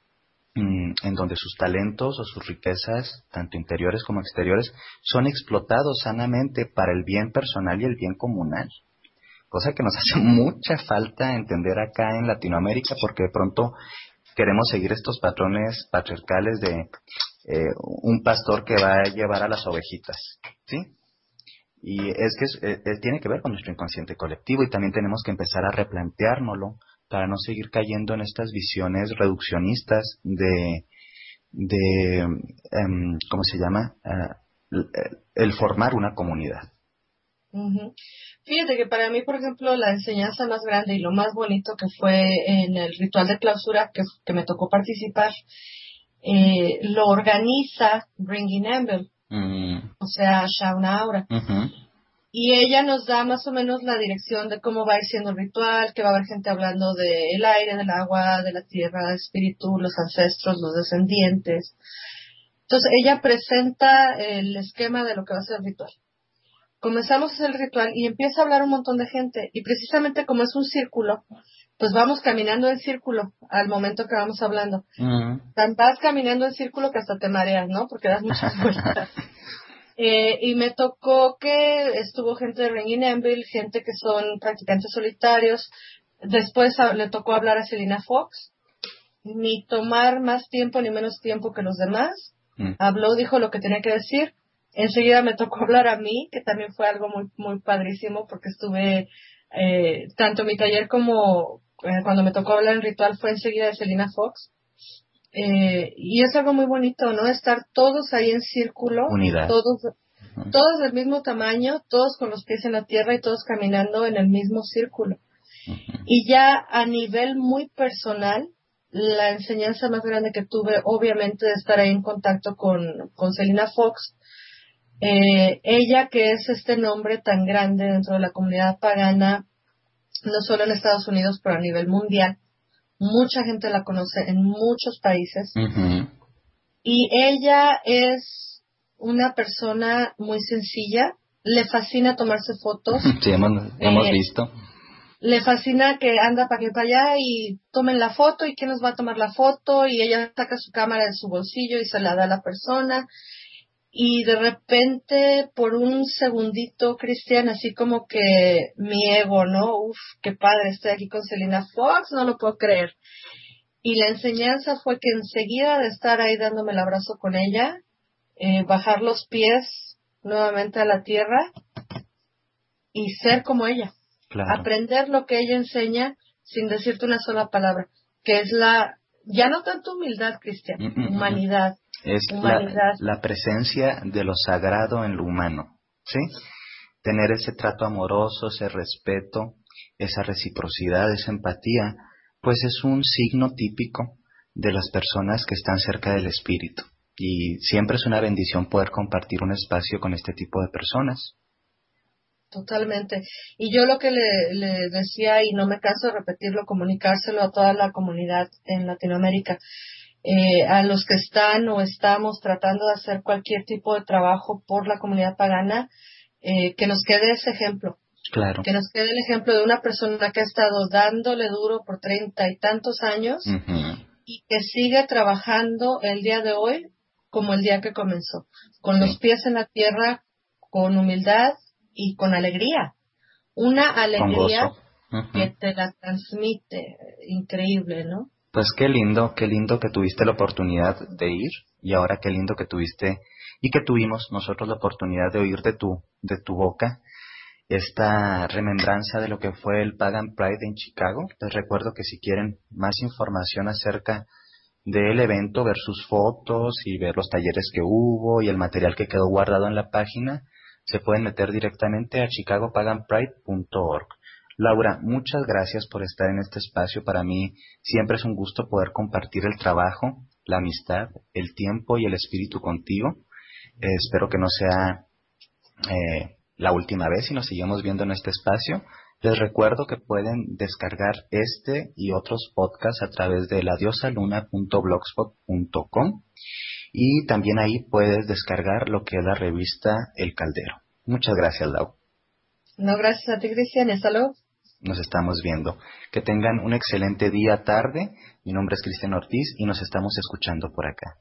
en donde sus talentos o sus riquezas, tanto interiores como exteriores, son explotados sanamente para el bien personal y el bien comunal. Cosa que nos hace mucha falta entender acá en Latinoamérica porque de pronto queremos seguir estos patrones patriarcales de eh, un pastor que va a llevar a las ovejitas, ¿sí? Y es que eh, tiene que ver con nuestro inconsciente colectivo y también tenemos que empezar a replanteárnoslo para no seguir cayendo en estas visiones reduccionistas de, de em, ¿cómo se llama? Eh, el formar una comunidad. Fíjate que para mí, por ejemplo, la enseñanza más grande y lo más bonito que fue en el ritual de clausura que, que me tocó participar, eh, lo organiza Bringing Amble, mm. o sea, Shauna Aura y ella nos da más o menos la dirección de cómo va a ir siendo el ritual, que va a haber gente hablando del aire, del agua, de la tierra, espíritu, los ancestros, los descendientes. Entonces ella presenta el esquema de lo que va a ser el ritual. Comenzamos el ritual y empieza a hablar un montón de gente y precisamente como es un círculo, pues vamos caminando en círculo al momento que vamos hablando. Vas caminando en círculo que hasta te mareas, ¿no? Porque das muchas vueltas. Eh, y me tocó que estuvo gente de Ring Enville, gente que son practicantes solitarios. Después le tocó hablar a Selina Fox, ni tomar más tiempo ni menos tiempo que los demás. Mm. Habló, dijo lo que tenía que decir. Enseguida me tocó hablar a mí, que también fue algo muy, muy padrísimo porque estuve, eh, tanto mi taller como eh, cuando me tocó hablar en ritual fue enseguida de Selina Fox. Eh, y es algo muy bonito, ¿no? Estar todos ahí en círculo, todos todos del mismo tamaño, todos con los pies en la tierra y todos caminando en el mismo círculo. Y ya a nivel muy personal, la enseñanza más grande que tuve, obviamente, de estar ahí en contacto con, con Selina Fox, eh, ella que es este nombre tan grande dentro de la comunidad pagana, no solo en Estados Unidos, pero a nivel mundial, mucha gente la conoce en muchos países. Y ella es una persona muy sencilla, le fascina tomarse fotos. Sí, hemos, eh, visto. Le fascina que anda para aquí para allá y tomen la foto y quién nos va a tomar la foto y ella saca su cámara de su bolsillo y se la da a la persona y de repente por un segundito, Cristian, así como que mi ego, ¿no? Uf, qué padre, estoy aquí con Selena Fox, no lo puedo creer. Y la enseñanza fue que enseguida de estar ahí dándome el abrazo con ella, eh, bajar los pies nuevamente a la tierra y ser como ella. Aprender lo que ella enseña sin decirte una sola palabra, que es la, ya no tanto humildad, Cristian, mm, mm, mm, humanidad es la, presencia de lo sagrado en lo humano, ¿sí? Tener ese trato amoroso, ese respeto, esa reciprocidad, esa empatía, pues es un signo típico de las personas que están cerca del espíritu. Y siempre es una bendición poder compartir un espacio con este tipo de personas. Totalmente. Y yo lo que le, le, decía, y no me canso de repetirlo, comunicárselo a toda la comunidad en Latinoamérica, eh, a los que están o estamos tratando de hacer cualquier tipo de trabajo por la comunidad pagana, eh, que nos quede ese ejemplo. Claro. Que nos quede el ejemplo de una persona que ha estado dándole duro por treinta y tantos años y que sigue trabajando el día de hoy como el día que comenzó, con los pies en la tierra, con humildad y con alegría. Una alegría que te la transmite, increíble, ¿no? Pues qué lindo, qué lindo que tuviste la oportunidad de ir y ahora qué lindo que tuviste y que tuvimos nosotros la oportunidad de oír de tu, de tu boca esta remembranza de lo que fue el Pagan Pride en Chicago. Les recuerdo que si quieren más información acerca del evento, ver sus fotos y ver los talleres que hubo y el material que quedó guardado en la página, se pueden meter directamente a chicagopaganpride.org. Laura, muchas gracias por estar en este espacio. Para mí siempre es un gusto poder compartir el trabajo, la amistad, el tiempo y el espíritu contigo. Eh, espero que no sea eh, la última vez y nos seguimos viendo en este espacio. Les recuerdo que pueden descargar este y otros podcasts a través de ladiosaluna.blogspot.com y también ahí puedes descargar lo que es la revista El Caldero. Muchas gracias, Lau. No, gracias a ti, Cristian. Hasta luego. Nos estamos viendo. Que tengan un excelente día, tarde. Mi nombre es Cristian Ortiz y nos estamos escuchando por acá.